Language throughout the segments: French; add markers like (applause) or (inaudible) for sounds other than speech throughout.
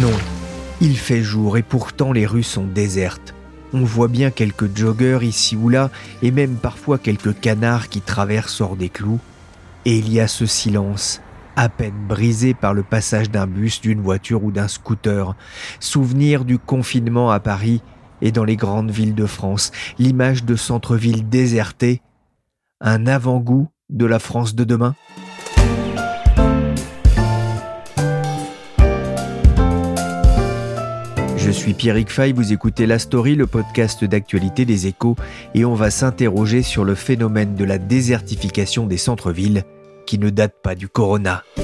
Non, il fait jour et pourtant les rues sont désertes. On voit bien quelques joggeurs ici ou là et même parfois quelques canards qui traversent hors des clous. Et il y a ce silence, à peine brisé par le passage d'un bus, d'une voiture ou d'un scooter. Souvenir du confinement à Paris et dans les grandes villes de France, l'image de centre-ville déserté, un avant-goût de la France de demain. Je suis Pierrick Fay, vous écoutez La Story, le podcast d'actualité des échos, et on va s'interroger sur le phénomène de la désertification des centres-villes qui ne date pas du corona. Ah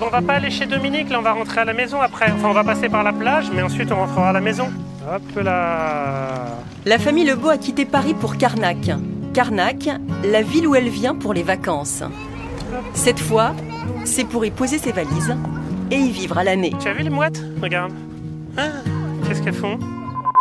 bon, on va pas aller chez Dominique, là on va rentrer à la maison après. Enfin, on va passer par la plage, mais ensuite on rentrera à la maison. Hop là La famille Lebeau a quitté Paris pour Carnac. Carnac, la ville où elle vient pour les vacances. Cette fois, c'est pour y poser ses valises et y vivre à l'année. Tu as vu les mouettes? Regarde. Ah, Qu'est-ce qu'elles font?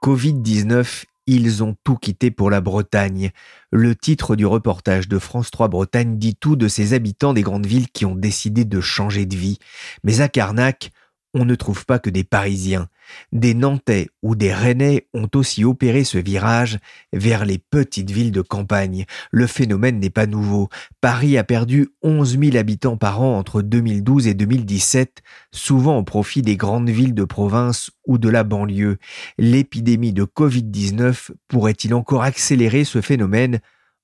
Covid-19, ils ont tout quitté pour la Bretagne. Le titre du reportage de France 3 Bretagne dit tout de ces habitants des grandes villes qui ont décidé de changer de vie. Mais à Carnac, on ne trouve pas que des Parisiens. Des Nantais ou des Rennais ont aussi opéré ce virage vers les petites villes de campagne. Le phénomène n'est pas nouveau. Paris a perdu 11 000 habitants par an entre 2012 et 2017, souvent au profit des grandes villes de province ou de la banlieue. L'épidémie de Covid-19 pourrait-il encore accélérer ce phénomène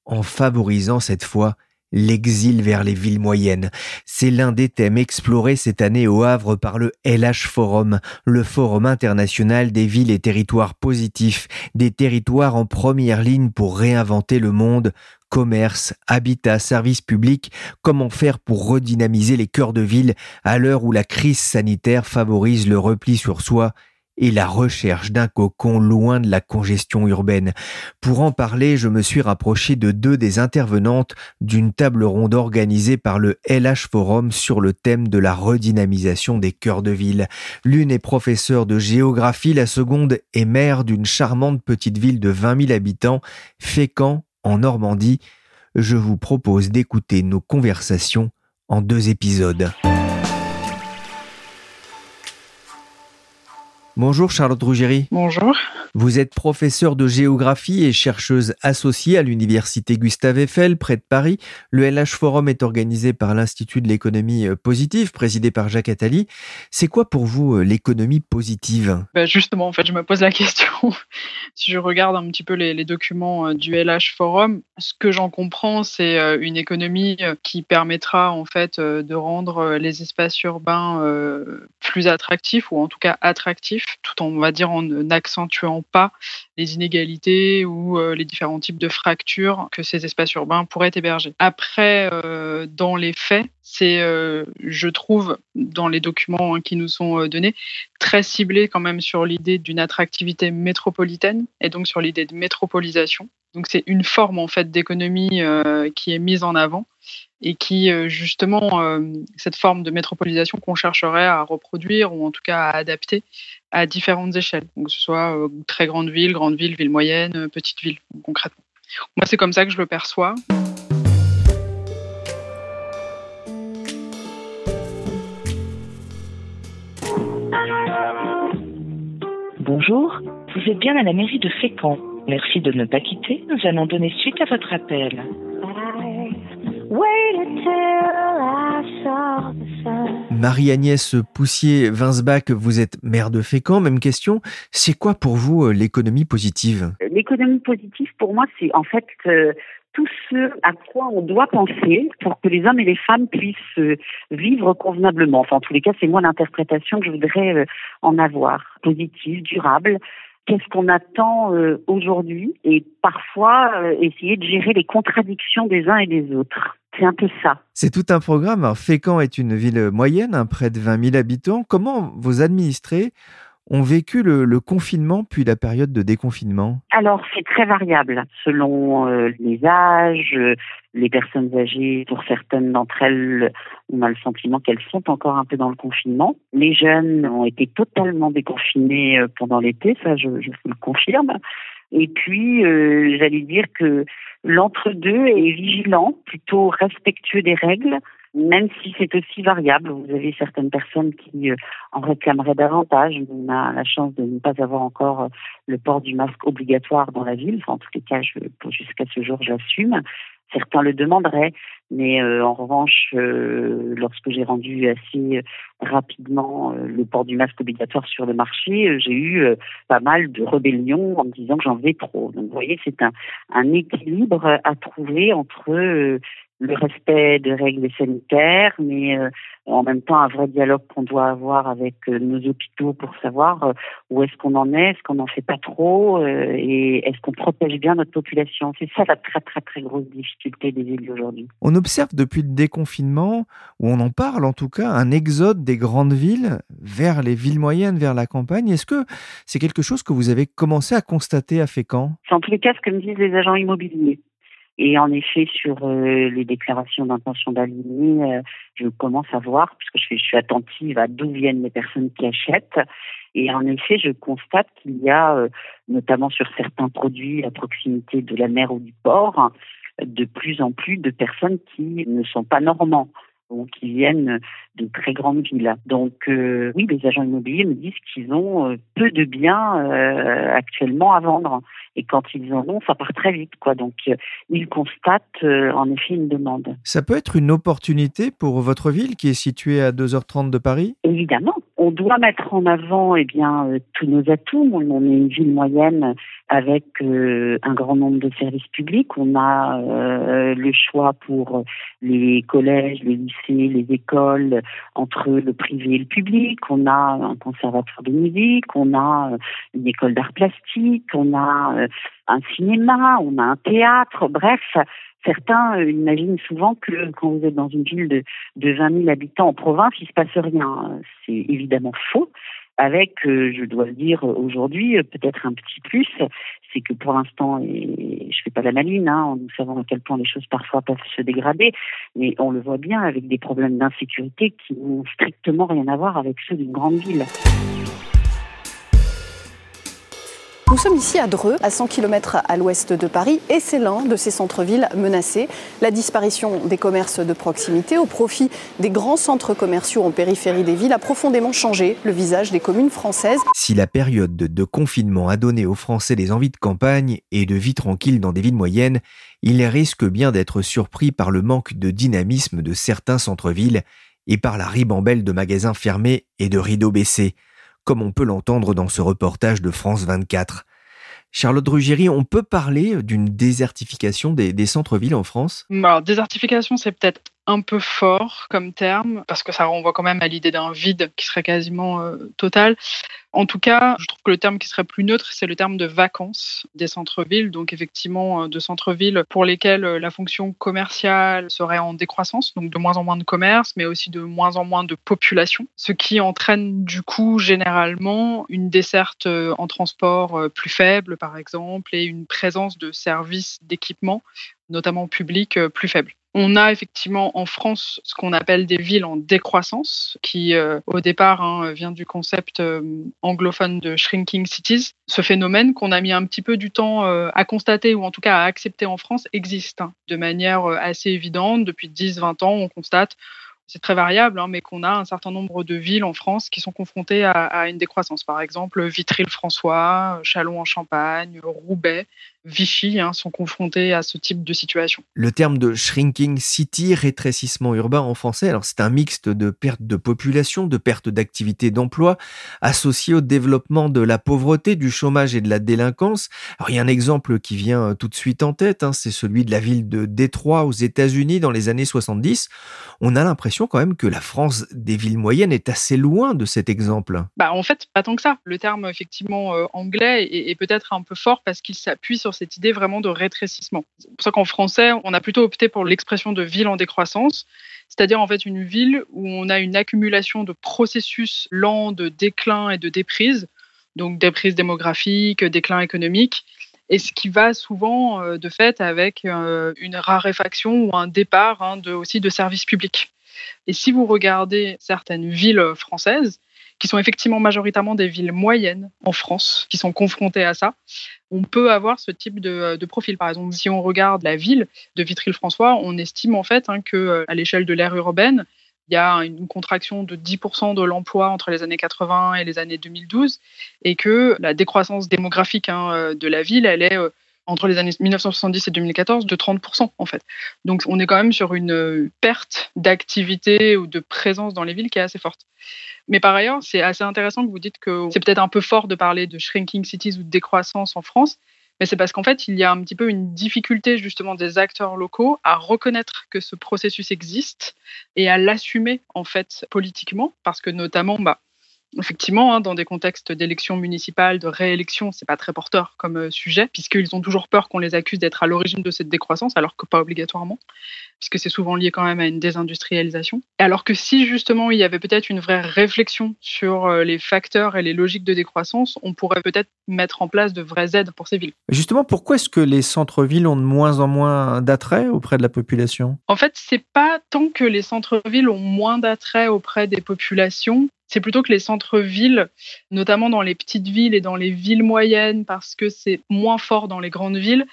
en favorisant cette fois l'exil vers les villes moyennes. C'est l'un des thèmes explorés cette année au Havre par le LH Forum, le Forum international des villes et territoires positifs, des territoires en première ligne pour réinventer le monde, commerce, habitat, services publics, comment faire pour redynamiser les cœurs de ville à l'heure où la crise sanitaire favorise le repli sur soi et la recherche d'un cocon loin de la congestion urbaine. Pour en parler, je me suis rapproché de deux des intervenantes d'une table ronde organisée par le LH Forum sur le thème de la redynamisation des cœurs de ville. L'une est professeure de géographie, la seconde est maire d'une charmante petite ville de 20 000 habitants, Fécamp, en Normandie. Je vous propose d'écouter nos conversations en deux épisodes. Bonjour Charlotte Rougerie. Bonjour. Vous êtes professeur de géographie et chercheuse associée à l'université Gustave Eiffel près de Paris. Le LH Forum est organisé par l'Institut de l'économie positive présidé par Jacques Attali. C'est quoi pour vous l'économie positive? Ben Justement, en fait, je me pose la question. (laughs) si je regarde un petit peu les, les documents du LH Forum, ce que j'en comprends, c'est une économie qui permettra en fait de rendre les espaces urbains plus attractifs ou en tout cas attractifs tout en, on va dire, en pas les inégalités ou euh, les différents types de fractures que ces espaces urbains pourraient héberger. Après, euh, dans les faits, c'est, euh, je trouve, dans les documents hein, qui nous sont donnés, très ciblé quand même sur l'idée d'une attractivité métropolitaine et donc sur l'idée de métropolisation. Donc c'est une forme en fait d'économie qui est mise en avant et qui justement cette forme de métropolisation qu'on chercherait à reproduire ou en tout cas à adapter à différentes échelles, que ce soit très grande ville, grande ville, ville moyenne, petite ville concrètement. Moi c'est comme ça que je le perçois. Bonjour, vous êtes bien à la mairie de Fécamp. Merci de ne pas quitter, nous allons donner suite à votre appel. Marie-Agnès Poussier-Vinsbach, vous êtes maire de Fécamp, même question. C'est quoi pour vous l'économie positive? L'économie positive, pour moi, c'est en fait euh, tout ce à quoi on doit penser pour que les hommes et les femmes puissent euh, vivre convenablement. Enfin, en tous les cas, c'est moi l'interprétation que je voudrais euh, en avoir. Positive, durable, qu'est-ce qu'on attend euh, aujourd'hui et parfois euh, essayer de gérer les contradictions des uns et des autres. C'est un peu ça. C'est tout un programme. Fécamp est une ville moyenne, hein, près de 20 000 habitants. Comment vos administrés ont vécu le, confinement puis la période de déconfinement? Alors c'est très variable selon euh, les âges, les personnes âgées. Pour certaines d'entre elles, on a le sentiment qu'elles sont encore un peu dans le confinement. Les jeunes ont été totalement déconfinés euh, pendant l'été, ça je, vous le confirme. Et puis, euh, j'allais dire que l'entre-deux est vigilant, plutôt respectueux des règles, même si c'est aussi variable. Vous avez certaines personnes qui euh, en réclameraient davantage. On a la chance de ne pas avoir encore le port du masque obligatoire dans la ville. Enfin, en tous les cas, jusqu'à ce jour, j'assume. Certains le demanderaient, mais euh, en revanche, euh, lorsque j'ai rendu assez rapidement euh, le port du masque obligatoire sur le marché, j'ai eu pas mal de rébellions en me disant que j'en vais trop. Donc, vous voyez, c'est un, un équilibre à trouver entre le respect des règles sanitaires, mais euh, en même temps un vrai dialogue qu'on doit avoir avec euh, nos hôpitaux pour savoir euh, où est-ce qu'on en est, est-ce qu'on n'en fait pas trop et est-ce qu'on protège bien notre population. C'est ça la très très très grosse difficulté des élus aujourd'hui. On observe depuis le déconfinement, ou on en parle en tout cas, un exode des grandes villes vers les villes moyennes, vers la campagne. Est-ce que c'est quelque chose que vous avez commencé à constater à Fécamp? C'est en tous les cas ce que me disent les agents immobiliers. Et en effet, sur euh, les déclarations d'intention d'aligner, euh, je commence à voir, puisque je, suis attentive à d'où viennent les personnes qui achètent. Et en effet, je constate qu'il y a, euh, notamment sur certains produits à proximité de la mer ou du port, de plus en plus de personnes qui ne sont pas normands ou qui viennent de très grandes villes. Donc oui, les agents immobiliers me disent qu'ils ont peu de biens actuellement à vendre et quand ils en ont, ça part très vite. Quoi. Donc, euh, ils constatent euh, en effet une demande. Ça peut être une opportunité pour votre ville qui est située à 2h30 de Paris? Évidemment. On doit mettre en avant eh bien, euh, tous nos atouts. On est une ville moyenne avec un grand nombre de services publics. On a le choix pour les collèges, les lycées, les écoles, entre le privé et le public. On a un conservatoire de musique, on a une école d'art plastique, on a euh, un cinéma, on a un théâtre, bref, certains euh, imaginent souvent que quand vous êtes dans une ville de, de 20 000 habitants en province, il se passe rien. C'est évidemment faux. Avec, euh, je dois le dire aujourd'hui, peut-être un petit plus, c'est que pour l'instant, et je fais pas la nous savons à quel point les choses parfois peuvent se dégrader, mais on le voit bien avec des problèmes d'insécurité qui n'ont strictement rien à voir avec ceux d'une grande ville. Nous sommes ici à Dreux, à 100 km à l'ouest de Paris, et c'est l'un de ces centres-villes menacés. La disparition des commerces de proximité au profit des grands centres commerciaux en périphérie des villes a profondément changé le visage des communes françaises. Si la période de confinement a donné aux Français des envies de campagne et de vie tranquille dans des villes moyennes, ils risquent bien d'être surpris par le manque de dynamisme de certains centres-villes et par la ribambelle de magasins fermés et de rideaux baissés comme on peut l'entendre dans ce reportage de France 24. Charlotte Ruggieri, on peut parler d'une désertification des, centres-villes en France? Alors, désertification, c'est peut-être un peu fort comme terme, parce que ça renvoie quand même à l'idée d'un vide qui serait quasiment euh, total. En tout cas, je trouve que le terme qui serait plus neutre, c'est le terme de vacances des centres-villes. Donc effectivement, euh, de centres-villes pour lesquels euh, la fonction commerciale serait en décroissance, donc de moins en moins de commerce, mais aussi de moins en moins de population, ce qui entraîne du coup généralement une desserte en transport plus faible, par exemple, et une présence de services d'équipement notamment publics, plus faibles. On a effectivement en France ce qu'on appelle des villes en décroissance, qui euh, au départ hein, vient du concept euh, anglophone de shrinking cities. Ce phénomène qu'on a mis un petit peu du temps euh, à constater ou en tout cas à accepter en France existe hein, de manière assez évidente. Depuis 10-20 ans, on constate c'est très variable, hein, mais qu'on a un certain nombre de villes en France qui sont confrontées à, à une décroissance. Par exemple, Vitry-le-François, Châlons-en-Champagne, Roubaix, Vichy hein, sont confrontés à ce type de situation. Le terme de shrinking city, rétrécissement urbain en français, alors c'est un mixte de perte de population, de perte d'activité d'emploi, associé au développement de la pauvreté, du chômage et de la délinquance. Alors il y a un exemple qui vient euh, tout de suite en tête, hein, c'est celui de la ville de Détroit aux États-Unis dans les années 70. On a l'impression quand même que la France des villes moyennes est assez loin de cet exemple. Bah en fait, pas tant que ça. Le terme effectivement euh, anglais est, est peut-être un peu fort parce qu'il s'appuie sur cette idée vraiment de rétrécissement. C'est pour ça qu'en français, on a plutôt opté pour l'expression de ville en décroissance, c'est-à-dire en fait une ville où on a une accumulation de processus lents de déclin et de déprise, donc déprise démographique, déclin économique, et ce qui va souvent euh, de fait avec euh, une raréfaction ou un départ hein, de, aussi de services publics. Et si vous regardez certaines villes françaises, qui sont effectivement majoritairement des villes moyennes en France, qui sont confrontées à ça, on peut avoir ce type de, de profil. Par exemple, si on regarde la ville de Vitry-le-François, on estime en fait hein, que euh, à l'échelle de l'ère urbaine, il y a une contraction de 10% de l'emploi entre les années 80 et les années 2012, et que la décroissance démographique hein, euh, de la ville, elle est euh, entre les années 1970 et 2014 de 30% en fait. Donc on est quand même sur une perte d'activité ou de présence dans les villes qui est assez forte. Mais par ailleurs, c'est assez intéressant que vous dites que c'est peut-être un peu fort de parler de shrinking cities ou de décroissance en France, mais c'est parce qu'en fait, il y a un petit peu une difficulté justement des acteurs locaux à reconnaître que ce processus existe et à l'assumer en fait politiquement, parce que notamment, bah, effectivement, hein, dans des contextes d'élections municipales, de réélection, c'est pas très porteur comme euh, sujet, puisqu'ils ont toujours peur qu'on les accuse d'être à l'origine de cette décroissance, alors que pas obligatoirement, puisque c'est souvent lié quand même à une désindustrialisation. Alors que si justement il y avait peut-être une vraie réflexion sur euh, les facteurs et les logiques de décroissance, on pourrait peut-être mettre en place de vraies aides pour ces villes. Justement, pourquoi est-ce que les centres-villes ont de moins en moins d'attrait auprès de la population? En fait, c'est pas tant que les centres-villes ont moins d'attrait auprès des populations, c'est plutôt que les centres-villes, notamment dans les petites villes et dans les villes moyennes, parce que c'est moins fort dans les grandes villes,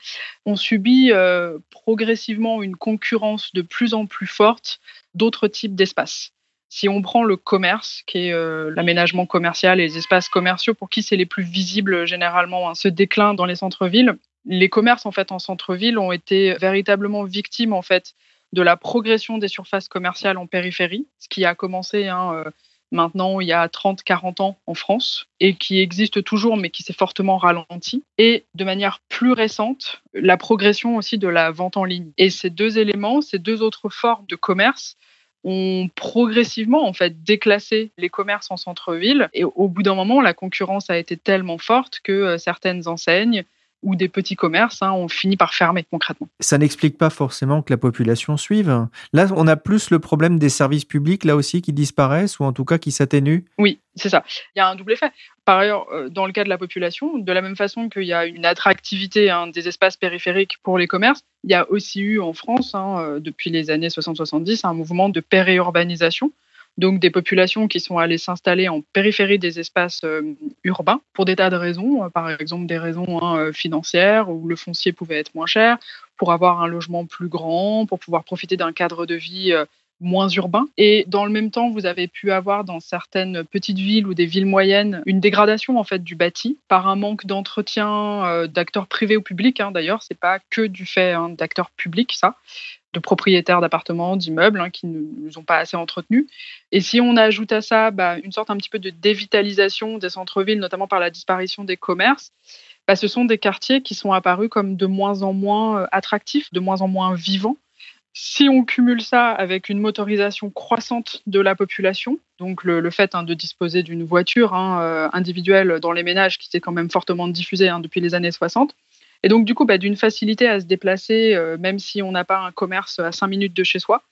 ont subi euh, progressivement une concurrence de plus en plus forte d'autres types d'espaces. Si on prend le commerce, qui est euh, l'aménagement commercial et les espaces commerciaux, pour qui c'est les plus visibles généralement, hein, ce déclin dans les centres-villes, les commerces en fait en centre-ville ont été véritablement victimes en fait de la progression des surfaces commerciales en périphérie, ce qui a commencé hein, euh, maintenant il y a 30-40 ans en France et qui existe toujours mais qui s'est fortement ralenti. Et de manière plus récente, la progression aussi de la vente en ligne. Et ces deux éléments, ces deux autres formes de commerce ont progressivement en fait déclassé les commerces en centre-ville et au bout d'un moment la concurrence a été tellement forte que euh, certaines enseignes ou des petits commerces hein, ont fini par fermer concrètement. Ça n'explique pas forcément que la population suive. Là, on a plus le problème des services publics, là aussi, qui disparaissent ou en tout cas qui s'atténuent. Oui, c'est ça. Il y a un double effet. Par ailleurs, euh, dans le cas de la population, de la même façon qu'il y a une attractivité hein, des espaces périphériques pour les commerces, il y a aussi eu en France, hein, euh, depuis les années 60-70, un mouvement de périurbanisation donc des populations qui sont allées s'installer en périphérie des espaces euh, urbains pour des tas de raisons, euh, par exemple des raisons hein, euh, financières où le foncier pouvait être moins cher, pour avoir un logement plus grand, pour pouvoir profiter d'un cadre de vie moins urbain. Et dans le même temps, vous avez pu avoir dans certaines petites villes ou des villes moyennes une dégradation en fait du bâti par un manque d'entretien d'acteurs privés ou publics. Hein, D'ailleurs, c'est pas que du fait hein, d'acteurs publics ça, de propriétaires d'appartements, d'immeubles hein, qui ne nous ont pas assez entretenus. Et si on ajoute à ça bah, une sorte un petit peu de dévitalisation des centres-villes, notamment par la disparition des commerces, bah, ce sont des quartiers qui sont apparus comme de moins en moins euh, attractifs, de moins en moins vivants. Si on cumule ça avec une motorisation croissante de la population, donc le, fait hein, de disposer d'une voiture hein, euh, individuelle dans les ménages qui s'est quand même fortement diffusée depuis les années 60, et donc, du coup, bah, d'une facilité à se déplacer, euh, même si on n'a pas un commerce à 5 minutes de chez soi,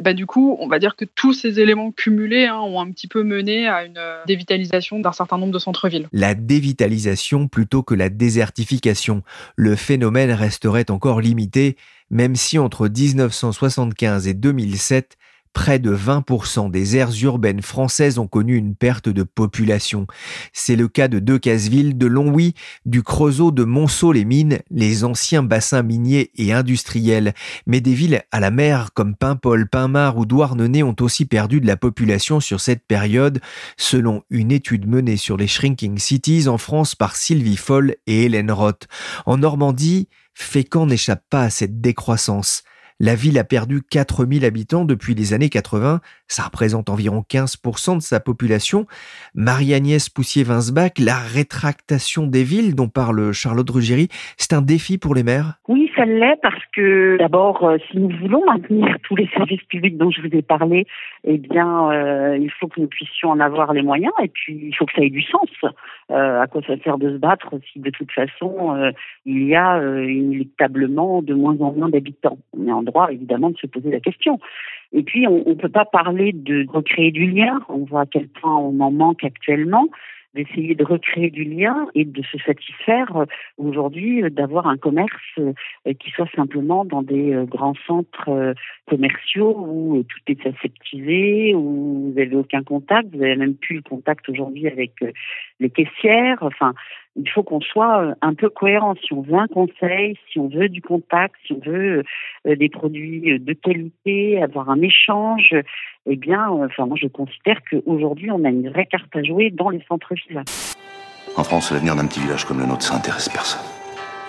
bah, du coup, on va dire que tous ces éléments cumulés hein, ont un petit peu mené à une euh, dévitalisation d'un certain nombre de centres-villes. La dévitalisation plutôt que la désertification. Le phénomène resterait encore limité, même si entre 1975 et 2007, près de 20% des aires urbaines françaises ont connu une perte de population. C'est le cas de Decazeville, de Longwy, du Creusot, de Monceau-les-Mines, les anciens bassins miniers et industriels. Mais des villes à la mer comme Paimpol, Pinmar ou Douarnenez ont aussi perdu de la population sur cette période, selon une étude menée sur les Shrinking Cities en France par Sylvie Foll et Hélène Roth. En Normandie, Fécamp n'échappe pas à cette décroissance. La ville a perdu 4000 habitants depuis les années 80. Ça représente environ 15% de sa population. Marie-Agnès Poussier-Vinsbach, la rétractation des villes dont parle Charlotte Ruggieri, c'est un défi pour les maires? Oui, ça l'est parce que d'abord, euh, si nous voulons maintenir tous les services publics dont je vous ai parlé, eh bien, euh, il faut que nous puissions en avoir les moyens et puis il faut que ça ait du sens. Euh, à quoi ça sert de se battre si de toute façon il y a inéluctablement de moins en moins d'habitants On est en droit évidemment de se poser la question. Et puis, on ne peut pas parler de recréer du lien. On voit à quel point on en manque actuellement d'essayer de recréer du lien et de se satisfaire euh, aujourd'hui euh, d'avoir un commerce euh, qui soit simplement dans des grands centres commerciaux où tout est aseptisé, où vous n'avez aucun contact, vous n'avez même plus le contact aujourd'hui avec les caissières. Enfin, il faut qu'on soit un peu cohérent. Si on veut un conseil, si on veut du contact, si on veut des produits de qualité, avoir un échange, eh bien, enfin, moi, je considère qu'aujourd'hui, on a une vraie carte à jouer dans les centres-villes. En France, l'avenir d'un petit village comme le nôtre, ça intéresse personne.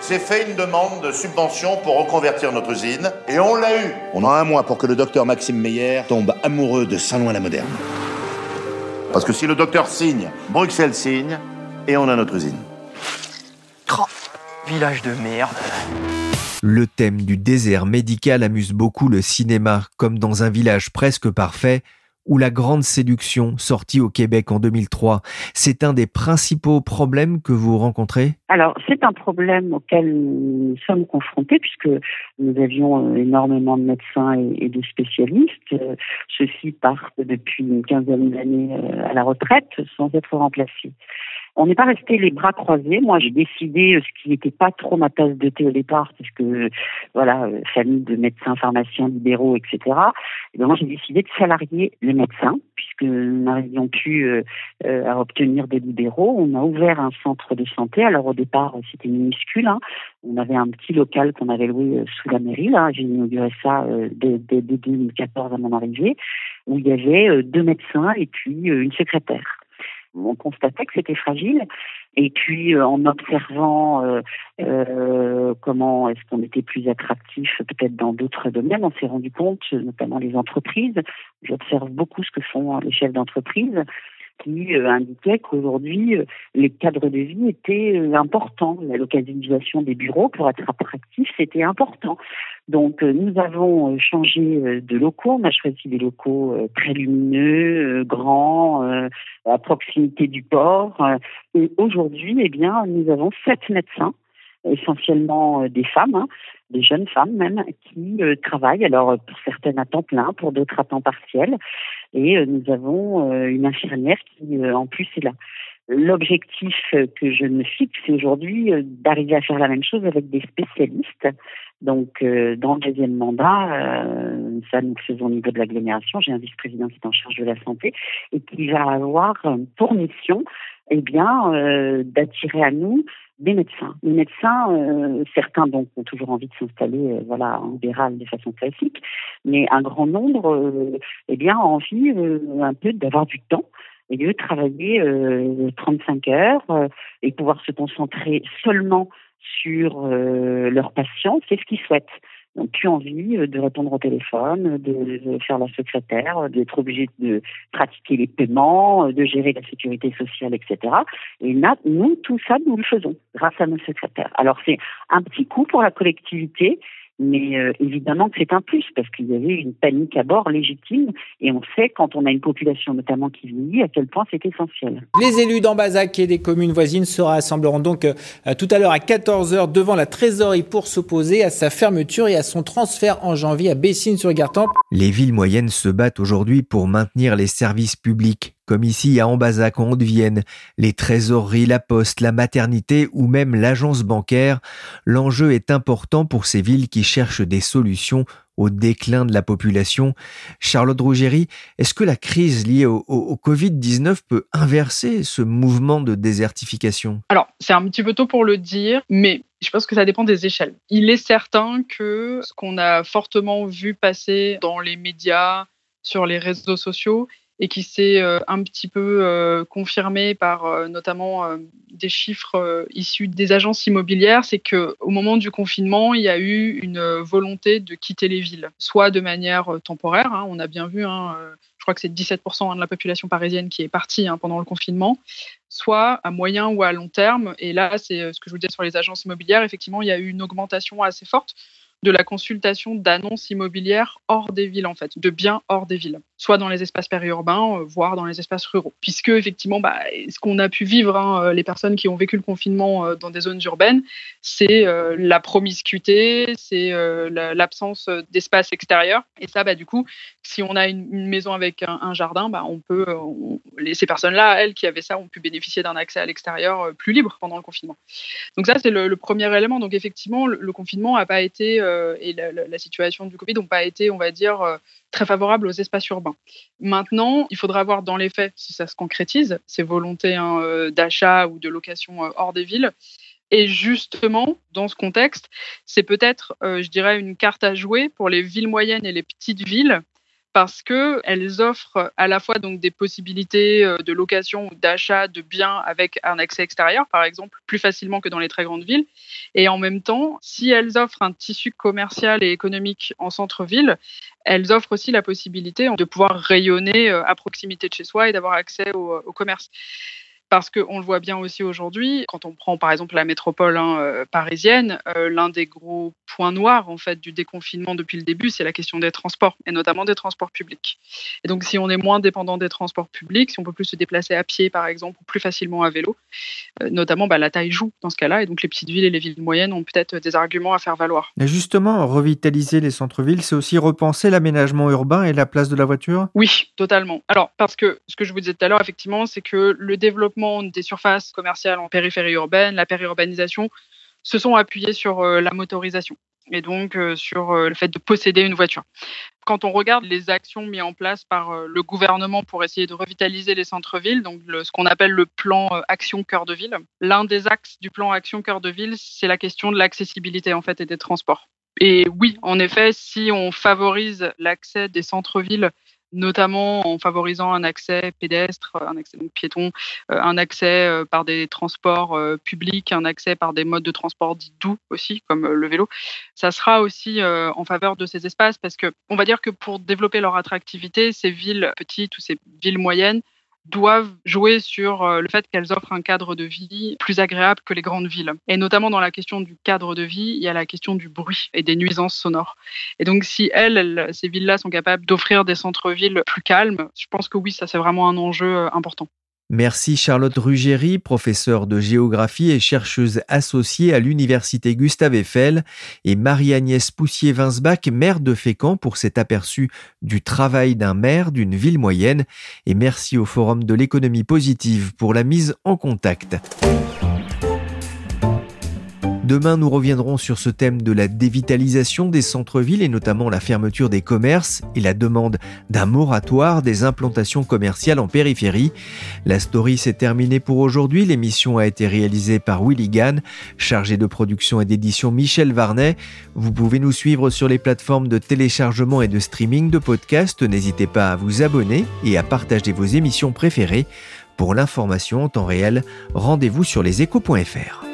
J'ai fait une demande de subvention pour reconvertir notre usine et on l'a eu. On a un mois pour que le docteur Maxime Meyer tombe amoureux de Saint-Loin-la-Moderne. Parce que si le docteur signe, Bruxelles signe et on a notre usine. Oh, village de merde. Le thème du désert médical amuse beaucoup le cinéma, comme dans un village presque parfait, ou La Grande Séduction, sortie au Québec en 2003. C'est un des principaux problèmes que vous rencontrez? Alors, c'est un problème auquel nous sommes confrontés puisque nous avions euh, énormément de médecins et de spécialistes. Euh, ceux-ci partent depuis une quinzaine d'années euh, à la retraite sans être remplacés. On n'est pas resté les bras croisés. Moi, j'ai décidé, euh, ce qui n'était pas trop ma tasse de thé au départ, puisque voilà, euh, famille de médecins, pharmaciens, libéraux, etc. Et bien moi, j'ai décidé de salarier les médecins, puisque nous n'avions plus euh, à obtenir des libéraux. On a ouvert un centre de santé. Alors au départ, c'était minuscule. Hein. On avait un petit local qu'on avait loué sous la mairie. Là, j'ai inauguré ça dès, dès 2014 à mon arrivée, où il y avait deux médecins et puis une secrétaire on constatait que c'était fragile. Et puis, euh, en observant euh, euh, comment est-ce qu'on était plus attractif peut-être dans d'autres domaines, on s'est rendu compte, notamment les entreprises, j'observe beaucoup ce que font les chefs d'entreprise, qui euh, indiquait qu'aujourd'hui, euh, les cadres de vie étaient euh, importants. La localisation des bureaux pour être attractif, c'était important. Donc, nous avons changé de locaux. On a choisi des locaux très lumineux, grands, à proximité du port. Et aujourd'hui, eh bien, nous avons sept médecins essentiellement des femmes, hein, des jeunes femmes même, qui travaillent, alors pour certaines à temps plein, pour d'autres à temps partiel, et euh, nous avons euh, une infirmière qui, euh, en plus, est là. L'objectif que je me fixe, c'est aujourd'hui d'arriver à faire la même chose avec des spécialistes. Donc, dans le deuxième mandat, ça nous faisons au niveau de l'agglomération. J'ai un vice-président qui est en charge de la santé et qui va avoir pour mission, eh bien, d'attirer à nous des médecins. Les médecins, euh, certains donc ont toujours envie de s'installer, euh, voilà, en libéral de façon classique, mais un grand nombre, euh, eh bien, ont envie un peu d'avoir du temps et de travailler 35 heures et pouvoir se concentrer seulement sur leurs patients, c'est ce qu'ils souhaitent n'ont plus envie euh, de répondre au téléphone, de faire la secrétaire, d'être obligé de pratiquer les paiements, euh, de gérer la sécurité sociale, etc. Et nous, tout ça, nous le faisons grâce à nos secrétaires. Alors c'est un petit coup pour la collectivité, mais euh, évidemment que c'est un plus parce qu'il y avait une panique à bord légitime et on sait quand on a une population notamment qui vieillit à quel point c'est essentiel. Les élus d'Ambazac et des communes voisines se rassembleront donc euh, tout à l'heure à 14h devant la trésorerie pour s'opposer à sa fermeture et à son transfert en janvier à Bessines-sur-Gartempe. Les villes moyennes se battent aujourd'hui pour maintenir les services publics comme ici à Ambazac en Haute-Vienne, les trésoreries, la poste, la maternité ou même l'agence bancaire, l'enjeu est important pour ces villes qui cherchent des solutions au déclin de la population. Charlotte Rougerie, est-ce que la crise liée au, au Covid-19 peut inverser ce mouvement de désertification? Alors, c'est un petit peu tôt pour le dire, mais je pense que ça dépend des échelles. Il est certain que ce qu'on a fortement vu passer dans les médias, sur les réseaux sociaux, et qui s'est euh, un petit peu euh, confirmé par euh, notamment des chiffres issus des agences immobilières, c'est que au moment du confinement, il y a eu une volonté de quitter les villes, soit de manière temporaire, hein, on a bien vu, hein, je crois que c'est 17% hein, de la population parisienne qui est partie pendant le confinement, soit à moyen ou à long terme. Et là, c'est ce que je vous disais sur les agences immobilières, effectivement, il y a eu une augmentation assez forte de la consultation d'annonces immobilières hors des villes, en fait, de biens hors des villes, soit dans les espaces périurbains, euh, voire dans les espaces ruraux. Puisque, effectivement, bah, ce qu'on a pu vivre, hein, euh, les personnes qui ont vécu le confinement euh, dans des zones urbaines, c'est la promiscuité, c'est l'absence d'espace extérieur. Et ça, bah, du coup, si on a une, maison avec un, jardin, bah, on peut, ces personnes-là, elles qui avaient ça, ont pu bénéficier d'un accès à l'extérieur plus libre pendant le confinement. Donc ça, c'est le, premier élément. Donc effectivement, le, confinement n'a pas été et la, situation du Covid n'ont pas été, on va dire, très favorables aux espaces urbains. Maintenant, il faudra voir dans les faits si ça se concrétise, ces volontés hein, euh, d'achat ou de location hors des villes. Et justement, dans ce contexte, c'est peut-être, je dirais, une carte à jouer pour les villes moyennes et les petites villes parce qu'elles offrent à la fois donc des possibilités euh, de location ou d'achat de biens avec un accès extérieur, par exemple, plus facilement que dans les très grandes villes. Et en même temps, si elles offrent un tissu commercial et économique en centre-ville, elles offrent aussi la possibilité de pouvoir rayonner euh, à proximité de chez soi et d'avoir accès au, au commerce parce qu'on le voit bien aussi aujourd'hui, quand on prend par exemple la métropole hein, euh, parisienne, euh, l'un des gros points noirs en fait du déconfinement depuis le début, c'est la question des transports et notamment des transports publics. Et donc si on est moins dépendant des transports publics, si on peut plus se déplacer à pied par exemple ou plus facilement à vélo, euh, notamment bah, la taille joue dans ce cas-là et donc les petites villes et les villes moyennes ont peut-être des arguments à faire valoir. Et justement, revitaliser les centres-villes, c'est aussi repenser l'aménagement urbain et la place de la voiture? Oui, totalement. Alors parce que ce que je vous disais tout à l'heure effectivement, c'est que le développement des surfaces commerciales en périphérie urbaine, la périurbanisation, se sont appuyés sur euh, la motorisation et donc euh, sur euh, le fait de posséder une voiture. Quand on regarde les actions mises en place par le gouvernement pour essayer de revitaliser les centres-villes, donc ce qu'on appelle le plan Action Cœur de Ville, l'un des axes du plan Action Cœur de Ville, c'est la question de l'accessibilité en fait et des transports. Et oui, en effet, si on favorise l'accès des centres-villes notamment en favorisant un accès pédestre, un accès piéton, euh, un accès euh, par des transports euh, publics, un accès par des modes de transport dits doux aussi, comme le vélo. Ça sera aussi en faveur de ces espaces parce que on va dire que pour développer leur attractivité, ces villes petites ou ces villes moyennes doivent jouer sur euh, le fait qu'elles offrent un cadre de vie plus agréable que les grandes villes. Et notamment dans la question du cadre de vie, il y a la question du bruit et des nuisances sonores. Et donc si elles, ces villes-là sont capables d'offrir des centres-villes plus calmes, je pense que oui, ça c'est vraiment un enjeu euh, important. Merci Charlotte Ruggeri, professeure de géographie et chercheuse associée à l'Université Gustave Eiffel, et Marie-Agnès Poussier-Vinsbach, maire de Fécamp, pour cet aperçu du travail d'un maire d'une ville moyenne. Et merci au Forum de l'économie positive pour la mise en contact. Demain, nous reviendrons sur ce thème de la dévitalisation des centres-villes et notamment la fermeture des commerces et la demande d'un moratoire des implantations commerciales en périphérie. La story s'est terminée pour aujourd'hui. L'émission a été réalisée par Willy Gann, chargé de production et d'édition Michel Varnet. Vous pouvez nous suivre sur les plateformes de téléchargement et de streaming de podcasts. N'hésitez pas à vous abonner et à partager vos émissions préférées. Pour l'information en temps réel, rendez-vous sur leséchos.fr.